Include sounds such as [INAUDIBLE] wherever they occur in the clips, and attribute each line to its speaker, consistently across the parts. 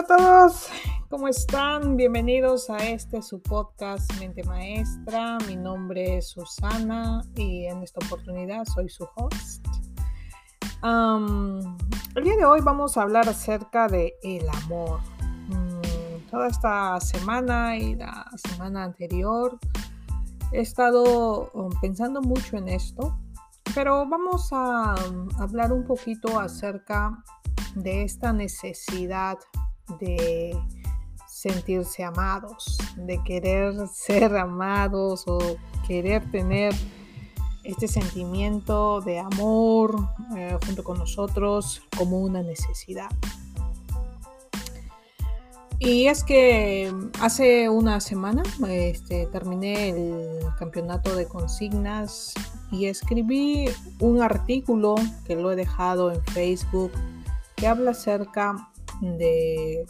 Speaker 1: Hola a todos, ¿cómo están? Bienvenidos a este su podcast Mente Maestra. Mi nombre es Susana y en esta oportunidad soy su host. el día de hoy vamos a hablar acerca de el amor. Mm, toda esta semana y la semana anterior he estado um, pensando mucho en esto, pero vamos a um, hablar un poquito acerca de esta necesidad de sentirse amados, de querer [LAUGHS] ser amados o querer tener este sentimiento de amor eh, junto con nosotros como una necesidad. Y es que hace una semana este, terminé el campeonato de consignas y escribí un artículo que lo he dejado en Facebook que habla acerca de,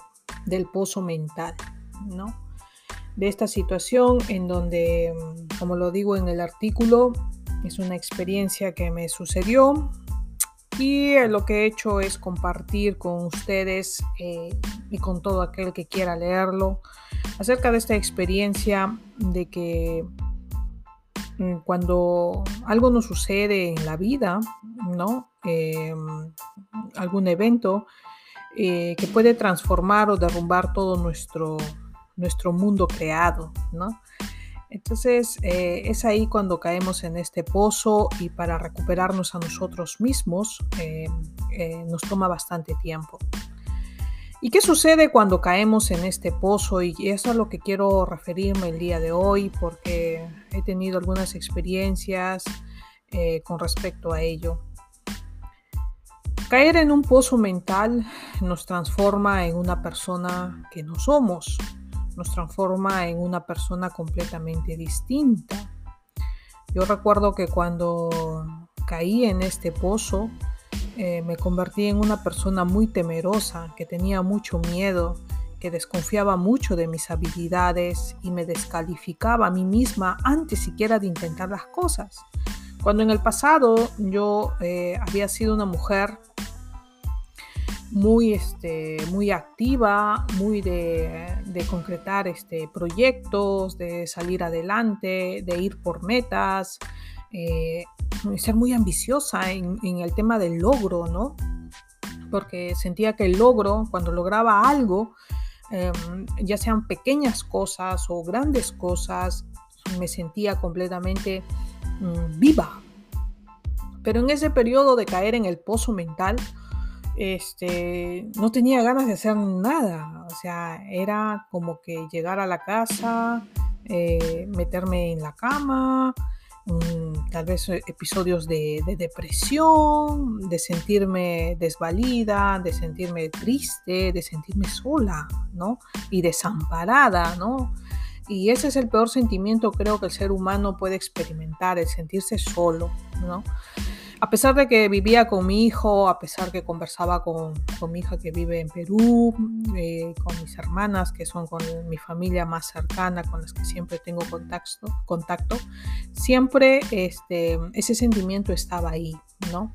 Speaker 1: del pozo mental, ¿no? De esta situación en donde, como lo digo en el artículo, es una experiencia que me sucedió y lo que he hecho es compartir con ustedes eh, y con todo aquel que quiera leerlo acerca de esta experiencia de que mm, cuando algo nos sucede en la vida, ¿no? Em, algún evento, eh, que puede transformar o derrumbar todo nuestro, nuestro mundo creado, ¿no? Entonces eh, es ahí cuando caemos en este pozo y para recuperarnos a nosotros mismos eh, nos toma bastante tiempo. ¿Y qué sucede cuando caemos en este pozo? Y eso es lo que quiero referirme el día de hoy porque he tenido algunas experiencias con respecto a ello. Caer en un pozo mental nos transforma en una persona que no somos, nos transforma en una persona completamente distinta. Yo recuerdo que cuando caí en este pozo, eh, me convertí en una persona muy temerosa, que tenía mucho miedo, que desconfiaba mucho de mis habilidades y me descalificaba a mí misma antes siquiera de intentar las cosas. Cuando en el pasado yo eh, había sido una mujer muy, este, muy activa, muy de, concretar este, proyectos, de salir adelante, de ir por metas, eh, ser muy ambiciosa en, el tema del logro, ¿no? Porque sentía que el logro, cuando lograba algo, em, ya sean pequeñas cosas o grandes cosas, me sentía completamente mm, viva. Pero en ese periodo de caer en el pozo mental, este, no tenía ganas de hacer nada. O sea, era como que llegar a la casa, eh, meterme en la cama, mm, tal vez eh, episodios de, depresión, de sentirme desvalida, de sentirme triste, de sentirme sola, ¿no? Y desamparada, ¿no? Y ese es el peor sentimiento creo que el ser humano puede experimentar, el sentirse solo, ¿no? A pesar de que vivía con mi hijo, a pesar que conversaba con, mi hija que vive en Perú, eh, con mis hermanas que son con mi familia más cercana, con las que siempre tengo contacto, siempre este, ese sentimiento estaba ahí, ¿no?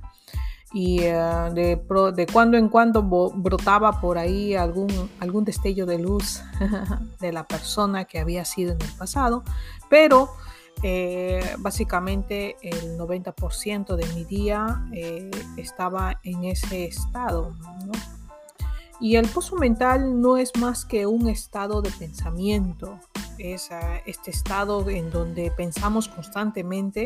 Speaker 1: Y eh, de, cuando en cuando brotaba por ahí algún destello de luz [LAUGHS] de la persona que había sido en el pasado, pero eh, básicamente el 90% de mi día eh, estaba en ese estado. Y el pozo mental no es más que un estado de pensamiento, es ah, este estado en donde pensamos constantemente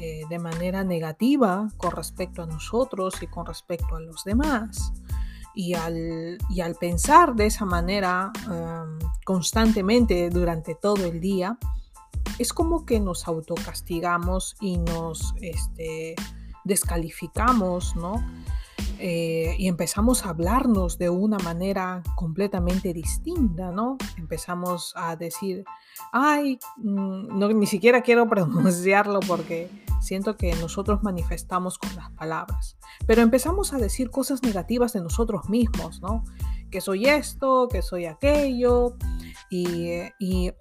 Speaker 1: eh, de manera negativa con respecto a nosotros y con respecto a los demás. Y al, y al pensar de esa manera constantemente durante todo el día, es como que nos autocastigamos y nos este, descalificamos, ¿no? Eh, y empezamos a hablarnos de una manera completamente distinta, ¿no? Empezamos a decir, ay, mm, no, ni siquiera quiero [LAUGHS] pronunciarlo porque siento que nosotros manifestamos con las palabras, pero empezamos a decir cosas negativas de nosotros mismos, ¿no? Que soy esto, que soy aquello, y, y,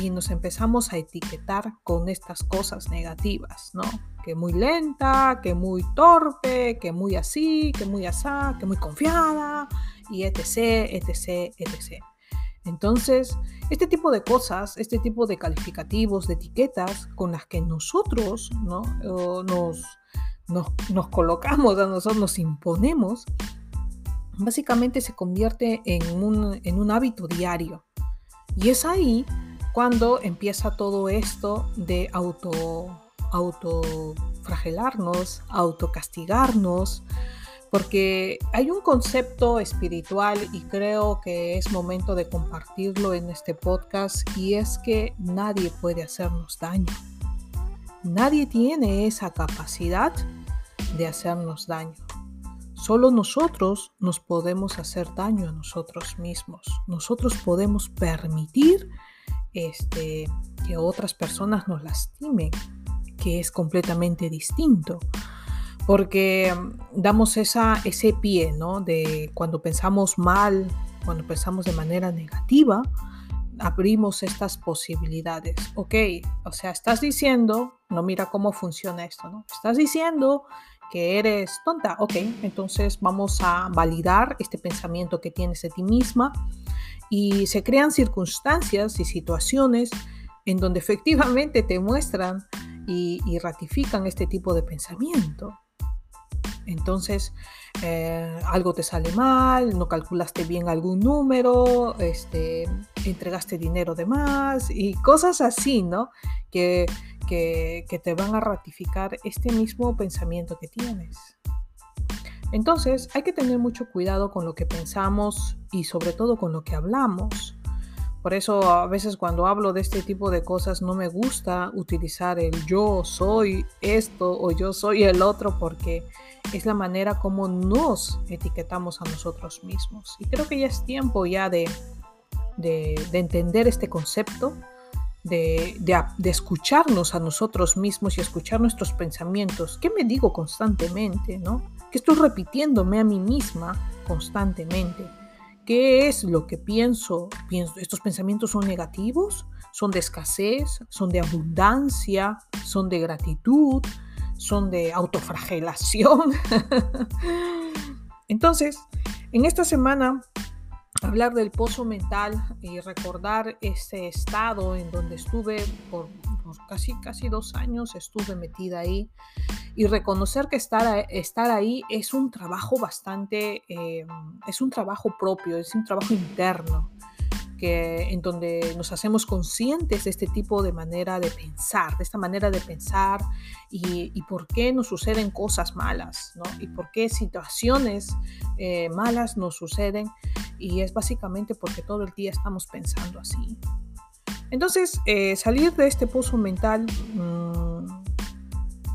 Speaker 1: y, nos empezamos a etiquetar con estas cosas negativas, ¿no? Que muy lenta, que muy torpe, que muy así, que muy asá, que muy confiada, y etc, etc, etc. Entonces, este tipo de cosas, este tipo de calificativos, de etiquetas con las que nosotros ¿no? nos, nos, nos, colocamos, a nosotros nos imponemos, básicamente se convierte en un, en un hábito diario. Y es ahí cuando empieza todo esto de auto, autofragelarnos, autocastigarnos, porque hay un concepto espiritual y creo que es momento de compartirlo en este podcast y es que nadie puede hacernos daño. Nadie tiene esa capacidad de hacernos daño. Solo nosotros nos podemos hacer daño a nosotros mismos. Nosotros podemos permitir este, que otras personas nos lastimen, que es completamente distinto porque mm, damos esa, ese pie, ¿no? De cuando pensamos mal, cuando pensamos de manera negativa, abrimos estas posibilidades. Ok, o sea, estás diciendo, no mira cómo funciona esto, ¿no? Estás diciendo que eres tonta, ok, entonces vamos a validar este pensamiento que tienes de ti misma y se crean circunstancias y situaciones en donde efectivamente te muestran y, y ratifican este tipo de pensamiento. Entonces, eh, algo te sale mal, no calculaste bien algún número, este, entregaste dinero de más y cosas así, ¿no? Que, que, que te van a ratificar este mismo pensamiento que tienes. Entonces, hay que tener mucho cuidado con lo que pensamos y sobre todo con lo que hablamos. Por eso a veces cuando hablo de este tipo de cosas no me gusta utilizar el yo soy esto o yo soy el otro porque es la manera como nos etiquetamos a nosotros mismos. Y creo que ya es tiempo ya de, de, entender este concepto, de, de, escucharnos a nosotros mismos y escuchar nuestros pensamientos. ¿Qué me digo constantemente? ¿no? ¿Qué estoy repitiéndome a mí misma constantemente? ¿Qué es lo que pienso? pienso? ¿Estos pensamientos son negativos? ¿Son de escasez? ¿Son de abundancia? ¿Son de gratitud? ¿Son de autofragelación? [LAUGHS] Entonces, en esta semana, hablar del pozo mental y recordar ese estado en donde estuve por, casi, casi dos años, estuve metida ahí y reconocer que estar, estar ahí es un trabajo bastante, eh, es un trabajo propio, es un trabajo interno. En donde nos hacemos conscientes de este tipo de manera de pensar, de esta manera de pensar y, por qué nos suceden cosas malas, ¿no? Y por qué situaciones eh, malas nos suceden y es básicamente porque todo el día estamos pensando así. Entonces, eh, salir de este pozo mental mmm,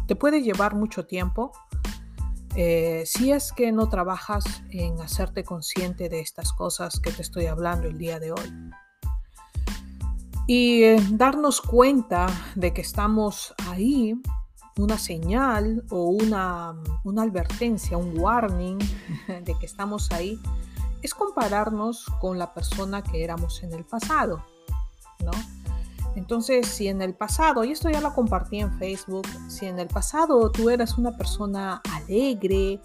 Speaker 1: te puede llevar mucho tiempo eh, si es que no trabajas en hacerte consciente de estas cosas que te estoy hablando el día de hoy. Y eh, darnos cuenta de que estamos ahí, una señal o una, una advertencia, un warning [LAUGHS] de que estamos ahí, es compararnos con la persona que éramos en el pasado, ¿no? Entonces, si en el pasado, y esto ya lo compartí en Facebook, si en el pasado tú eras una persona alegre,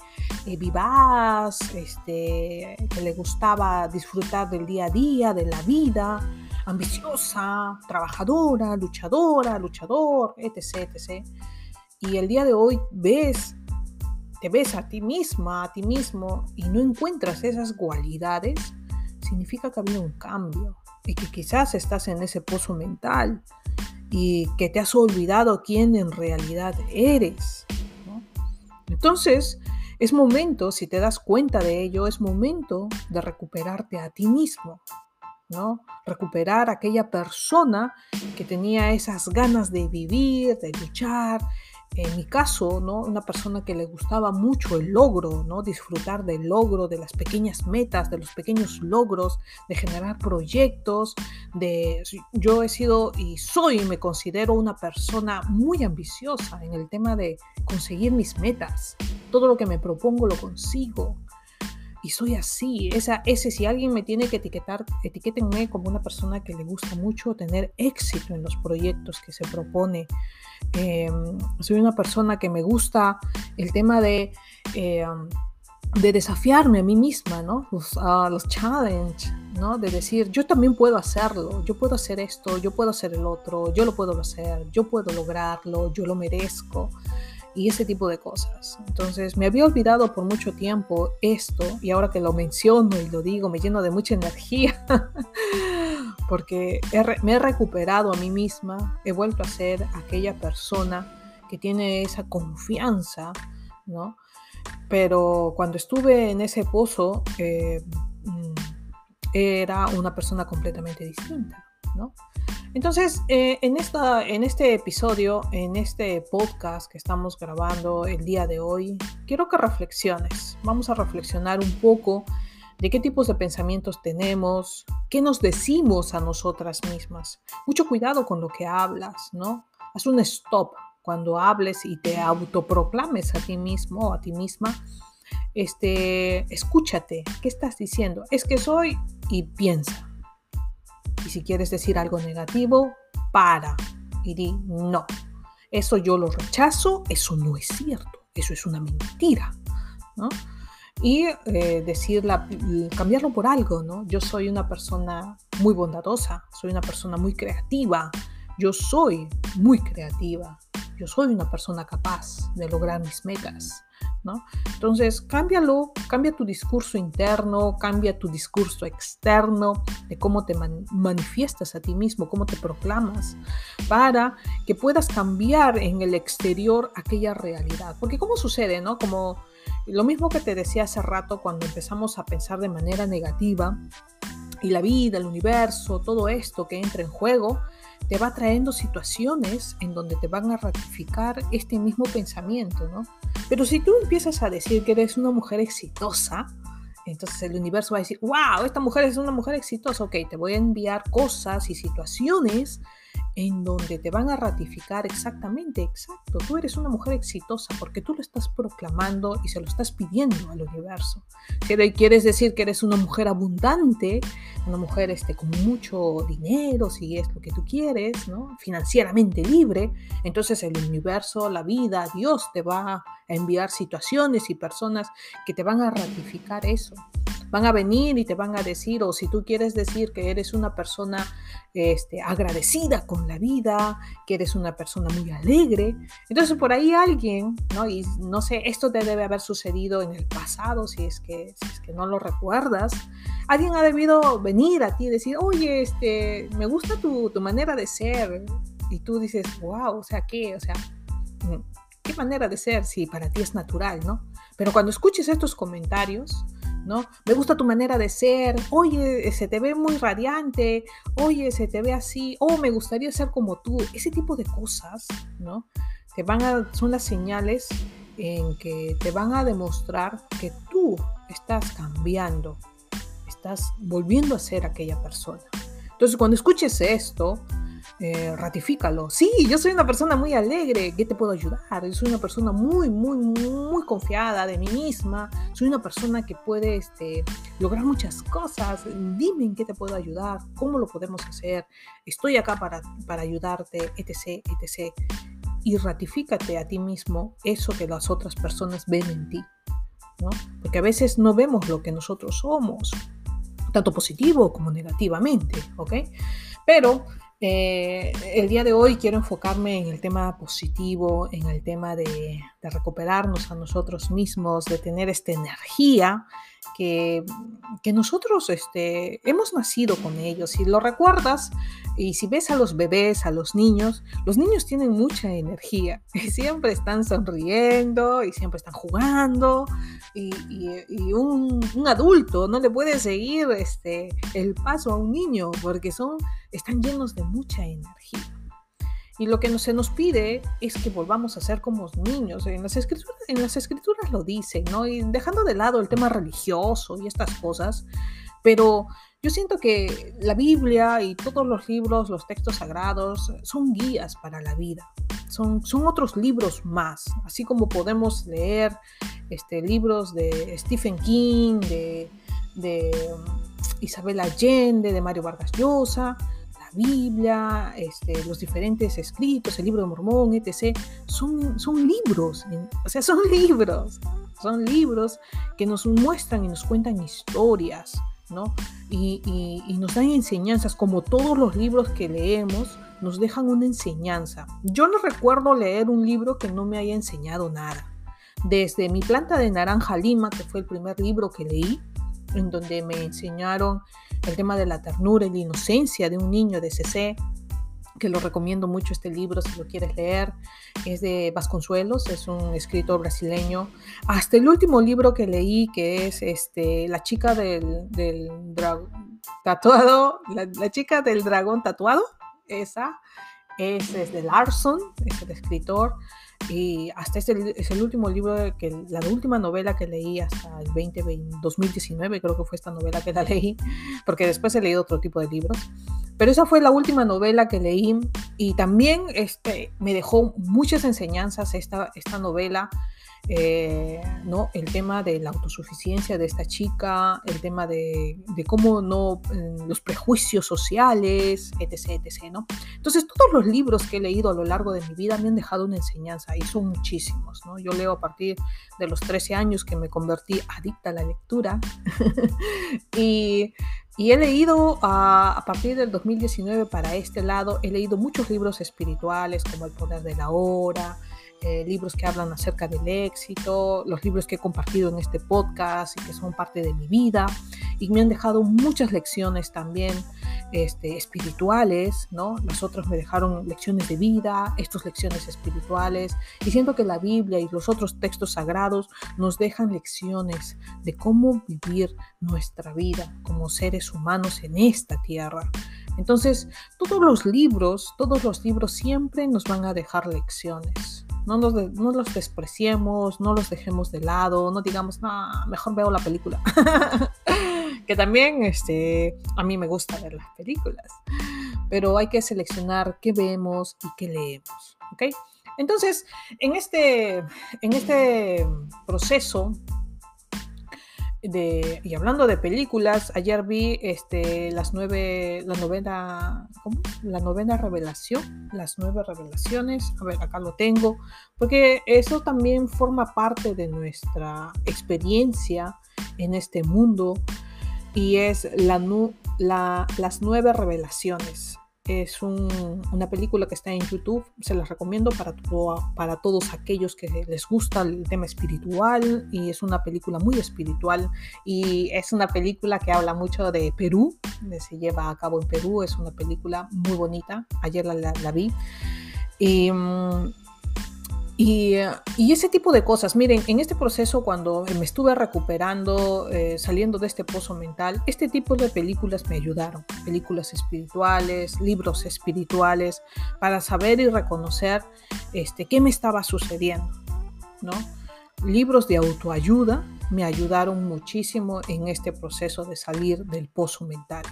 Speaker 1: eh, vivaz, este, que le gustaba disfrutar del día a día, de la vida, ambiciosa, trabajadora, luchadora, luchador, etc., etc. Y el día de hoy ves, te ves a ti misma, a ti mismo, y no encuentras esas cualidades, significa que ha habido un cambio y que quizás estás en ese pozo mental y que te has olvidado quién en realidad eres. Entonces, es momento, si te das cuenta de ello, es momento de recuperarte a ti mismo, ¿no? Recuperar aquella persona que tenía esas ganas de vivir, de luchar, en mi caso, ¿no? Una persona que le gustaba mucho el logro, ¿no? Disfrutar del logro, de las pequeñas metas, de los pequeños logros, de generar proyectos, de yo he sido y soy, me considero una persona muy ambiciosa en el tema de conseguir mis metas. Todo lo que me propongo lo consigo. Y soy así. Esa, ese, si alguien me tiene que etiquetar, etiquétenme como una persona que le gusta mucho tener éxito en los proyectos que se propone. Em, soy una persona que me gusta el tema de, em, de desafiarme a mí misma, ¿no? Los, uh, los ¿no? De decir, yo también puedo hacerlo, yo puedo hacer esto, yo puedo hacer el otro, yo lo puedo hacer, yo puedo lograrlo, yo lo merezco y ese tipo de cosas. Entonces me había olvidado por mucho tiempo esto y ahora que lo menciono y lo digo me lleno de mucha energía [LAUGHS] porque me he recuperado a mí misma, he vuelto a ser aquella persona que tiene esa confianza, ¿no? Pero cuando estuve en ese pozo eh, mm, era una persona completamente distinta, ¿no? Entonces, eh, en, esta, en este episodio, en este podcast que estamos grabando el día de hoy, quiero que reflexiones. Vamos a reflexionar un poco de qué tipos de pensamientos tenemos, qué nos decimos a nosotras mismas. Mucho cuidado con lo que hablas, ¿no? Haz un stop cuando hables y te autoproclames a ti mismo o a ti misma. Este, escúchate, ¿qué estás diciendo? Es que soy y piensa. Y si quieres decir algo negativo, para y di no. Eso yo lo rechazo, eso no es cierto, eso es una mentira. ¿no? Y eh, cambiarlo por algo, ¿no? Yo soy una persona muy bondadosa, soy una persona muy creativa, yo soy muy creativa, yo soy una persona capaz de lograr mis metas. Entonces, cámbialo, cambia tu discurso interno, cambia tu discurso externo de cómo te manifiestas a ti mismo, cómo te proclamas, para que puedas cambiar en el exterior aquella realidad. Porque ¿cómo sucede, no? Como lo mismo que te decía hace rato cuando empezamos a pensar de manera negativa y la vida, el universo, todo esto que entra en juego, te va trayendo situaciones en donde te van a ratificar este mismo pensamiento, ¿no? Pero si tú empiezas a decir que eres una mujer exitosa, entonces el universo va a decir, wow, esta mujer es una mujer exitosa, ok, te voy a enviar cosas y situaciones en donde te van a ratificar exactamente, exacto, tú eres una mujer exitosa porque tú lo estás proclamando y se lo estás pidiendo al universo. Quieres decir que eres una mujer abundante, una mujer este, con mucho dinero, si es lo que tú quieres, ¿no? financieramente libre, entonces el universo, la vida, Dios te va a enviar situaciones y personas que te van a ratificar eso van a venir y te van a decir, o si tú quieres decir que eres una persona este, agradecida con la vida, que eres una persona muy alegre, entonces por ahí alguien, ¿no? Y no sé, esto te debe haber sucedido en el pasado, si es que, si es que no lo recuerdas, alguien ha debido venir a ti y decir, oye, este, me gusta tu, tu manera de ser, y tú dices, wow, o sea, ¿qué? O sea, ¿qué manera de ser si para ti es natural, ¿no? Pero cuando escuches estos comentarios, ¿no? Me gusta tu manera de ser, oye, se te ve muy radiante, oye, se te ve así, oh, me gustaría ser como tú, ese tipo de cosas, ¿no? Te van a, son las señales en que te van a demostrar que tú estás cambiando, estás volviendo a ser aquella persona. Entonces, cuando escuches esto, eh, ratifícalo. Sí, yo soy una persona muy alegre, ¿qué te puedo ayudar? Yo soy una persona muy, muy, muy confiada de mí misma, soy una persona que puede este, lograr muchas cosas, dime en qué te puedo ayudar, cómo lo podemos hacer, estoy acá para, para ayudarte, etc., etc. Y ratifícate a ti mismo eso que las otras personas ven en ti, ¿no? Porque a veces no vemos lo que nosotros somos, tanto positivo como negativamente, ¿ok? Pero eh, el día de hoy quiero enfocarme en el tema positivo, en el tema de, de recuperarnos a nosotros mismos, de tener esta energía que, que nosotros este, hemos nacido con ellos. Si lo recuerdas y si ves a los bebés, a los niños, los niños tienen mucha energía [LAUGHS] y siempre están sonriendo y siempre están jugando y, y, un, un, adulto no le puede seguir este, el paso a un niño porque son, están llenos de mucha energía. Y lo que se nos pide es que volvamos a ser como niños. En las escrituras, en las escrituras lo dicen, ¿no? Y dejando de lado el tema religioso y estas cosas, pero yo siento que la Biblia y todos los libros, los textos sagrados, son guías para la vida. son, son otros libros más, así como podemos leer este, libros de Stephen King, de, de um, Isabel Allende, de Mario Vargas Llosa, Biblia, este, los diferentes escritos, el libro de Mormón, etc. Son, son libros, o sea, [LAUGHS] son libros, son libros que nos muestran y nos cuentan historias, ¿no? Y, y, nos dan enseñanzas, como todos los libros que leemos, nos dejan una enseñanza. Yo no recuerdo leer un libro que no me haya enseñado nada. Desde Mi planta de naranja lima, que fue el primer libro que leí, en donde me enseñaron el tema de la ternura y la inocencia de un niño de CC, que lo recomiendo mucho este libro si lo quieres leer. Es de Vasconcelos, es un escritor brasileño. Hasta el último libro que leí, que es este, La chica del, tatuado, la, chica del dragón tatuado, esa es, es de Larson, es el escritor. Y hasta este es el último libro, que la última novela que leí hasta el 2019, creo que fue esta novela que la [LAUGHS] leí, porque después he leído otro tipo de libros. Pero esa fue la última novela que leí y también este, me dejó muchas enseñanzas esta, esta novela eh, ¿no? el tema de la autosuficiencia de esta chica, el tema de, cómo no, mm, los prejuicios sociales, etc, etc, ¿no? Entonces, todos los libros que he leído a lo largo de mi vida me han dejado una enseñanza y son muchísimos, ¿no? Yo leo a partir de los 13 años que me convertí adicta a la lectura [LAUGHS] y, y, he leído a, a partir del 2019 para este lado, he leído muchos libros espirituales como El Poder de la Hora, eh, libros que hablan acerca del éxito, los libros que he compartido en este podcast y que son parte de mi vida y me han dejado muchas lecciones también este, espirituales, ¿no? Las otras me dejaron lecciones de vida, estas lecciones espirituales y siento que la Biblia y los otros textos sagrados nos dejan lecciones de cómo vivir nuestra vida como seres humanos en esta tierra. Entonces, todos los libros, todos los libros siempre nos van a dejar lecciones. No, los despreciemos, no los dejemos de lado, no digamos, no, mejor veo la película. [LAUGHS] que también este, a mí me gusta ver las películas, pero hay que seleccionar qué vemos y qué leemos. ¿ok? Entonces, en este, en este proceso y hablando de películas, ayer vi este, las nueve, la novena. La novena revelación, las nueve revelaciones. A ver, acá lo tengo, porque eso también forma parte de nuestra experiencia en este mundo y es la, la, las nueve revelaciones. Es una película que está en YouTube, se las recomiendo para, para todos aquellos que les gusta el tema espiritual y es una película muy espiritual y es una película que habla mucho de Perú, se lleva a cabo en Perú, es una película muy bonita, ayer la, la, vi. Y, mm, y, ese tipo de cosas, miren, en este proceso cuando me estuve recuperando, eh, saliendo de este pozo mental, este tipo de películas me ayudaron, películas espirituales, libros espirituales, para saber y reconocer este, qué me estaba sucediendo, ¿no? Libros de autoayuda me ayudaron muchísimo en este proceso de salir del pozo mental.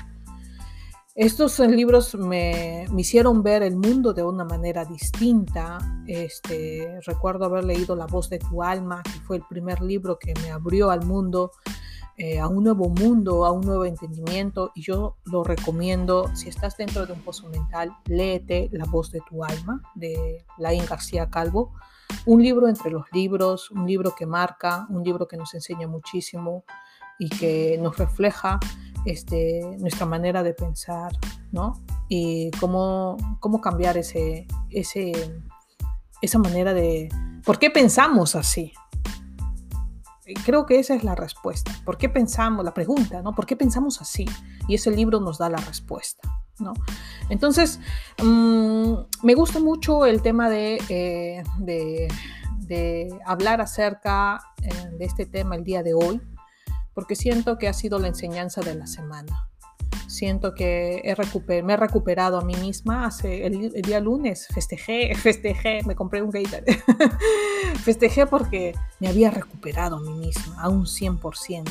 Speaker 1: Estos libros me, hicieron ver el mundo de una manera distinta. Este, recuerdo haber leído La voz de tu alma, que fue el primer libro que me abrió al mundo, eh, a un nuevo mundo, a un nuevo entendimiento. Y yo lo recomiendo, si estás dentro de un pozo mental, léete La voz de tu alma, de Laín García Calvo. Un libro entre los libros, un libro que marca, un libro que nos enseña muchísimo y que nos refleja este, nuestra manera de pensar, ¿no? Y cómo, cómo cambiar ese, ese, esa manera de... ¿Por qué pensamos así? Creo que esa es la respuesta. ¿Por qué pensamos? La pregunta, ¿no? ¿Por qué pensamos así? Y ese libro nos da la respuesta, ¿no? Entonces, mm, me gusta mucho el tema de, eh, de, de hablar acerca eh, de este tema el día de hoy, porque siento que ha sido la enseñanza de la semana. Siento que he me he recuperado a mí misma. Hace el, día lunes festejé, [LAUGHS] festejé, me compré un Gatorade. [LAUGHS] festejé porque me había recuperado a mí misma a un 100%.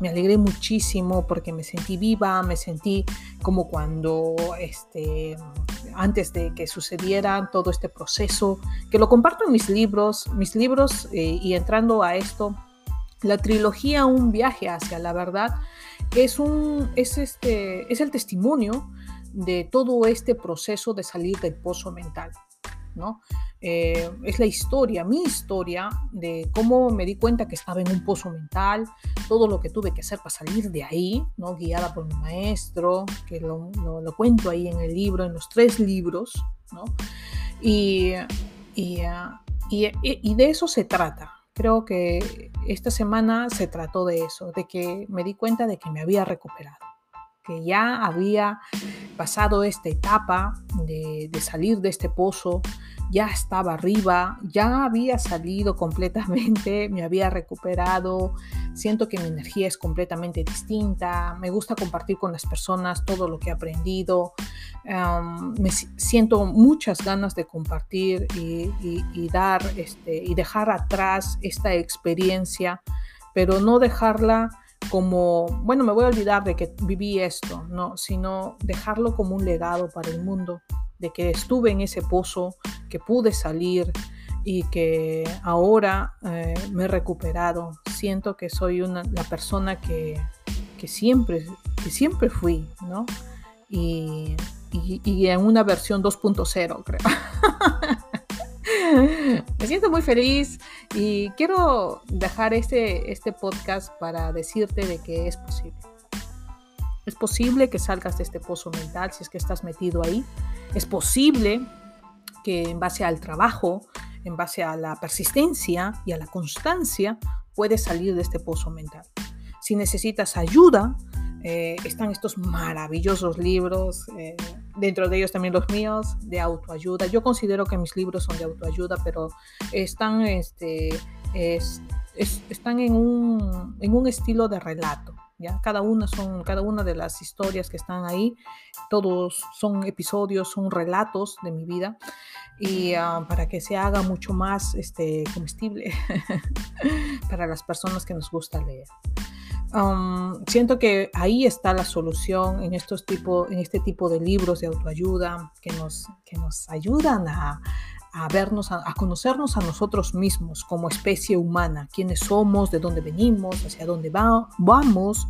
Speaker 1: me alegré muchísimo porque me sentí viva, me sentí como cuando, este, antes de que sucediera todo este proceso, que lo comparto en mis libros, mis libros eh, y entrando a esto, la trilogía Un viaje hacia la verdad es, un, es, este, es el testimonio de todo este proceso de salir del pozo mental. ¿no? Eh, es la historia, mi historia, de cómo me di cuenta que estaba en un pozo mental, todo lo que tuve que hacer para salir de ahí, ¿no? guiada por mi maestro, que lo, cuento ahí en el libro, en los tres libros, y, y de eso se trata. Creo que esta semana se trató de eso, de que me di cuenta de que me había recuperado que ya había pasado esta etapa de, salir de este pozo, ya estaba arriba, ya había salido completamente, [LAUGHS] me había recuperado, siento que mi energía es completamente distinta, me gusta compartir con las personas todo lo que he aprendido, me siento muchas ganas de compartir y, dar este, y dejar atrás esta experiencia, pero no dejarla como, bueno, me voy a olvidar de que viví esto, no, sino dejarlo como un legado para el mundo, de que estuve en ese pozo, que pude salir y que ahora eh, me he recuperado. Siento que soy una, la persona que, que, siempre, que siempre fui, ¿no? Y, y, y en una versión 2.0, creo. [LAUGHS] [LAUGHS] Me siento muy feliz y quiero dejar este, este podcast para decirte de que es posible. Es posible que salgas de este pozo mental si es que estás metido ahí. Es posible que en base al trabajo, en base a la persistencia y a la constancia, puedes salir de este pozo mental. Si necesitas ayuda, eh, están estos maravillosos libros, eh, dentro de ellos también los míos, de autoayuda. Yo considero que mis libros son de autoayuda, pero están, este, están en, un, en un estilo de relato. ¿ya? Cada, una son, cada una de las historias que están ahí, todos son episodios, son relatos de mi vida y ah, para que se haga mucho más este, comestible [LAUGHS] para las personas que nos gusta leer siento que ahí está la solución en, estos tipo, en este tipo de libros de autoayuda que nos, que nos ayudan a, a vernos, a, conocernos a nosotros mismos como especie humana, quiénes somos, de dónde venimos, hacia dónde va, vamos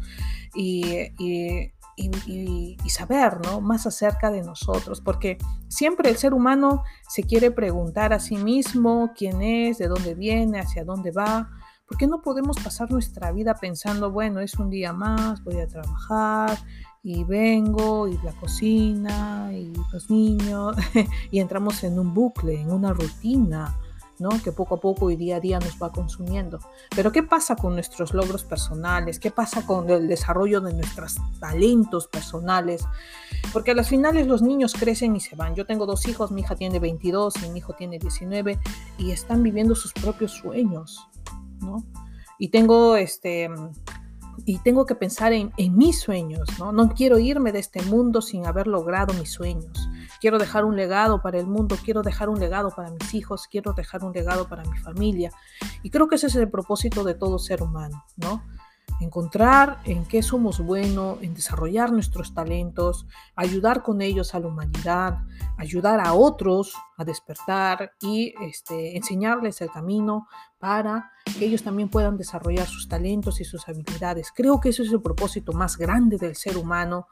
Speaker 1: y, y, y, y, saber ¿no? más acerca de nosotros, porque siempre el ser humano se quiere preguntar a sí mismo quién es, de dónde viene, hacia dónde va, ¿Por qué no podemos pasar nuestra vida pensando, bueno, es un día más, voy a trabajar y vengo y la cocina y los niños [LAUGHS] y entramos en un bucle, en una rutina? ¿no? que poco a poco y día a día nos va consumiendo. Pero ¿qué pasa con nuestros logros personales? ¿Qué pasa con el desarrollo de nuestros talentos personales? Porque a las finales los niños crecen y se van. Yo tengo dos hijos, mi hija tiene 22 y mi hijo tiene 19 y están viviendo sus propios sueños. Y tengo este y tengo que pensar en, mis sueños, ¿no? No quiero irme de este mundo sin haber logrado mis sueños. Quiero dejar un legado para el mundo, quiero dejar un legado para mis hijos, quiero dejar un legado para mi familia. Y creo que ese es el propósito de todo ser humano, ¿no? Encontrar en qué somos buenos, en desarrollar nuestros talentos, ayudar con ellos a la humanidad, ayudar a otros a despertar y este, enseñarles el camino para que ellos también puedan desarrollar sus talentos y sus habilidades. Creo que ese es el propósito más grande del ser humano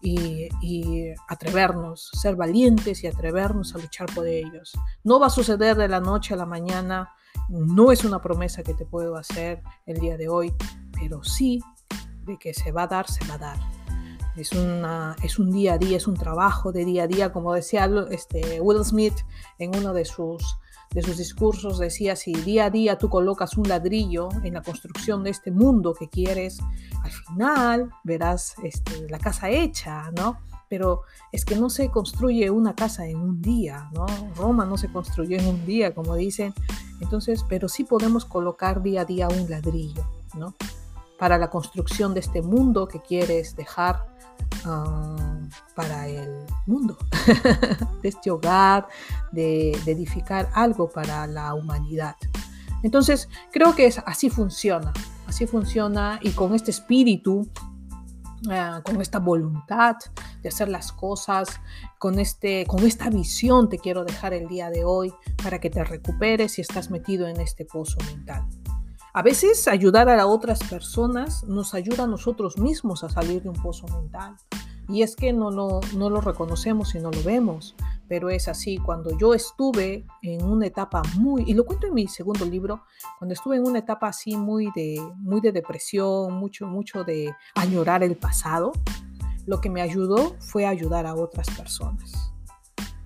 Speaker 1: y, y, atrevernos, ser valientes y atrevernos a luchar por ellos. No va a suceder de la noche a la mañana, no es una promesa que te puedo hacer el día de hoy, pero sí de que se va a dar, se va a dar. Es, una, es un día a día, es un trabajo de día a día, como decía este, Will Smith en uno de sus, de sus discursos, decía, si día a día tú colocas un ladrillo en la construcción de este mundo que quieres, al final verás este, la casa hecha, ¿no? Pero es que no se construye una casa en un día, ¿no? Roma no se construyó en un día, como dicen. Entonces, pero sí podemos colocar día a día un ladrillo, ¿no? Para la construcción de este mundo que quieres dejar ah, para el mundo, [LAUGHS] de este hogar, de, edificar algo para la humanidad. Entonces, creo que es, así funciona, así funciona y con este espíritu Ah, con esta voluntad de hacer las cosas, con, este, con esta visión te quiero dejar el día de hoy para que te recuperes si estás metido en este pozo mental. A veces ayudar a otras personas nos ayuda a nosotros mismos a salir de un pozo mental. Y es que no, no, no lo reconocemos y no lo vemos pero es así. Cuando yo estuve en una etapa muy, y lo cuento en mi segundo libro, cuando estuve en una etapa así muy de, muy de depresión, mucho, mucho de añorar el pasado, lo que me ayudó fue ayudar a otras personas.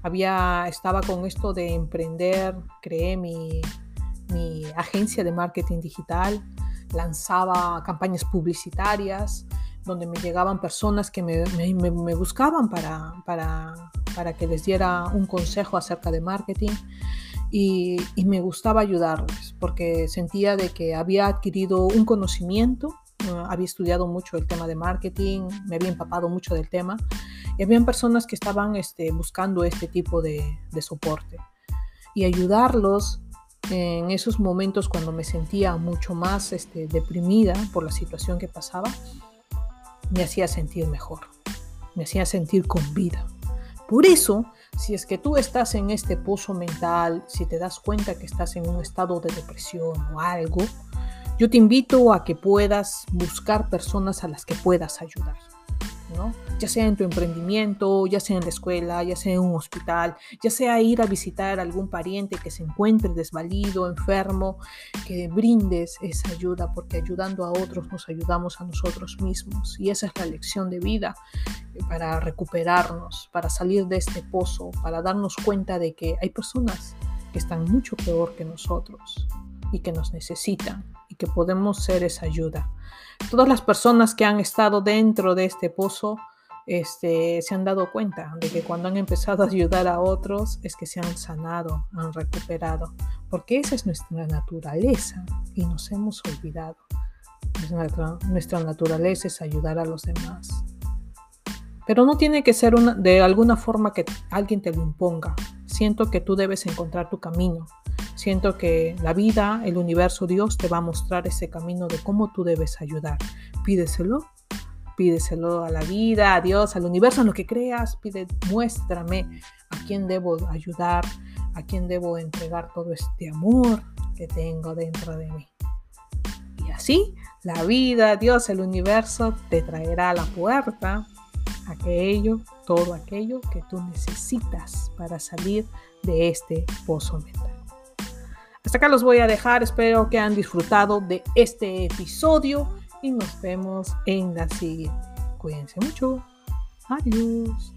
Speaker 1: Había, estaba con esto de emprender, creé mi, mi agencia de marketing digital, lanzaba campañas publicitarias, donde me llegaban personas que me, buscaban para, para, para, que les diera un consejo acerca de marketing y, y, me gustaba ayudarles porque sentía de que había adquirido un conocimiento, había estudiado mucho el tema de marketing, me había empapado mucho del tema y habían personas que estaban este, buscando este tipo de, de soporte. Y ayudarlos en esos momentos cuando me sentía mucho más este, deprimida por la situación que pasaba, me hacía sentir mejor, me hacía sentir con vida. Por eso, si es que tú estás en este pozo mental, si te das cuenta que estás en un estado de depresión o algo, yo te invito a que puedas buscar personas a las que puedas ayudar. Ya sea en tu emprendimiento, ya sea en la escuela, ya sea en un hospital, ya sea ir a visitar a algún pariente que se encuentre desvalido, enfermo, que brindes esa ayuda, porque ayudando a otros nos ayudamos a nosotros mismos. Y esa es la lección de vida eh, para recuperarnos, para salir de este pozo, para darnos cuenta de que hay personas que están mucho peor que nosotros y que nos necesitan y que podemos ser esa ayuda. Todas las personas que han estado dentro de este pozo este, se han dado cuenta de que cuando han empezado a ayudar a otros es que se han sanado, han recuperado, porque esa es nuestra naturaleza y nos hemos olvidado. Nuestra, nuestra naturaleza es ayudar a los demás. Pero no tiene que ser una, de alguna forma que alguien te lo imponga. Siento que tú debes encontrar tu camino. Siento que la vida, el universo, Dios te va a mostrar ese camino de cómo tú debes ayudar. Pídeselo, pídeselo a la vida, a Dios, al universo, en lo que creas. Pide, muéstrame a quién debo ayudar, a quién debo entregar todo este amor que tengo dentro de mí. Y así, la vida, Dios, el universo te traerá a la puerta aquello, todo aquello que tú necesitas para salir de este pozo mental. Hasta acá los voy a dejar, espero que han disfrutado de este episodio y nos vemos en la siguiente. Cuídense mucho. Adiós.